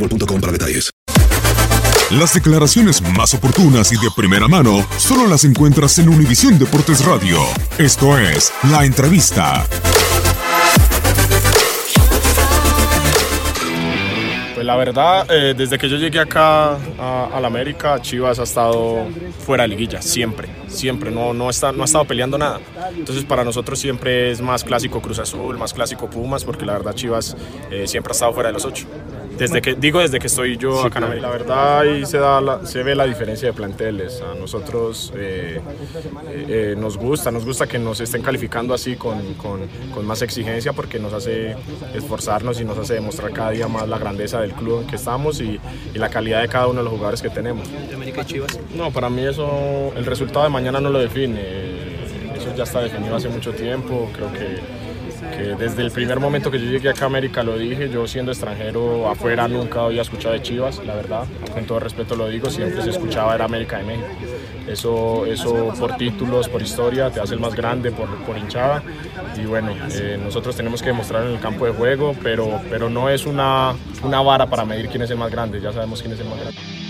boostmobile.com para detalles. Las declaraciones más oportunas y de primera mano solo las encuentras en Univisión Deportes Radio. Esto es La Entrevista. Pues la verdad, eh, desde que yo llegué acá a, la América, Chivas ha estado fuera de liguilla, siempre, siempre, no, no, está, no ha estado peleando nada. Entonces para nosotros siempre es más clásico Cruz Azul, más clásico Pumas, porque la verdad Chivas eh, siempre ha estado fuera de los ocho. Desde que, digo desde que estoy yo acá en América. La verdad ahí se, da la- se ve la diferencia de planteles. A nosotros eh, eh, eh, nos gusta, nos gusta que nos estén calificando así con, con- con más exigencia porque nos hace esforzarnos y nos hace demostrar cada día más la grandeza del club en que estamos y, y la calidad de cada uno de los jugadores que tenemos. América y Chivas. No, para mí eso, el resultado de mañana no lo define. Eso ya está definido hace mucho tiempo. Creo que, que desde el primer momento que yo llegué acá a América lo dije. Yo siendo extranjero afuera nunca había escuchado de Chivas, la verdad. Con todo respeto lo digo, siempre se escuchaba era América de México. Eso, eso por títulos, por historia, te hace el más grande, por, por hinchada. Y bueno, eh, nosotros tenemos que demostrar en el campo de juego, pero, pero no es una, una vara para medir quién es el más grande. Ya sabemos quién es el más grande.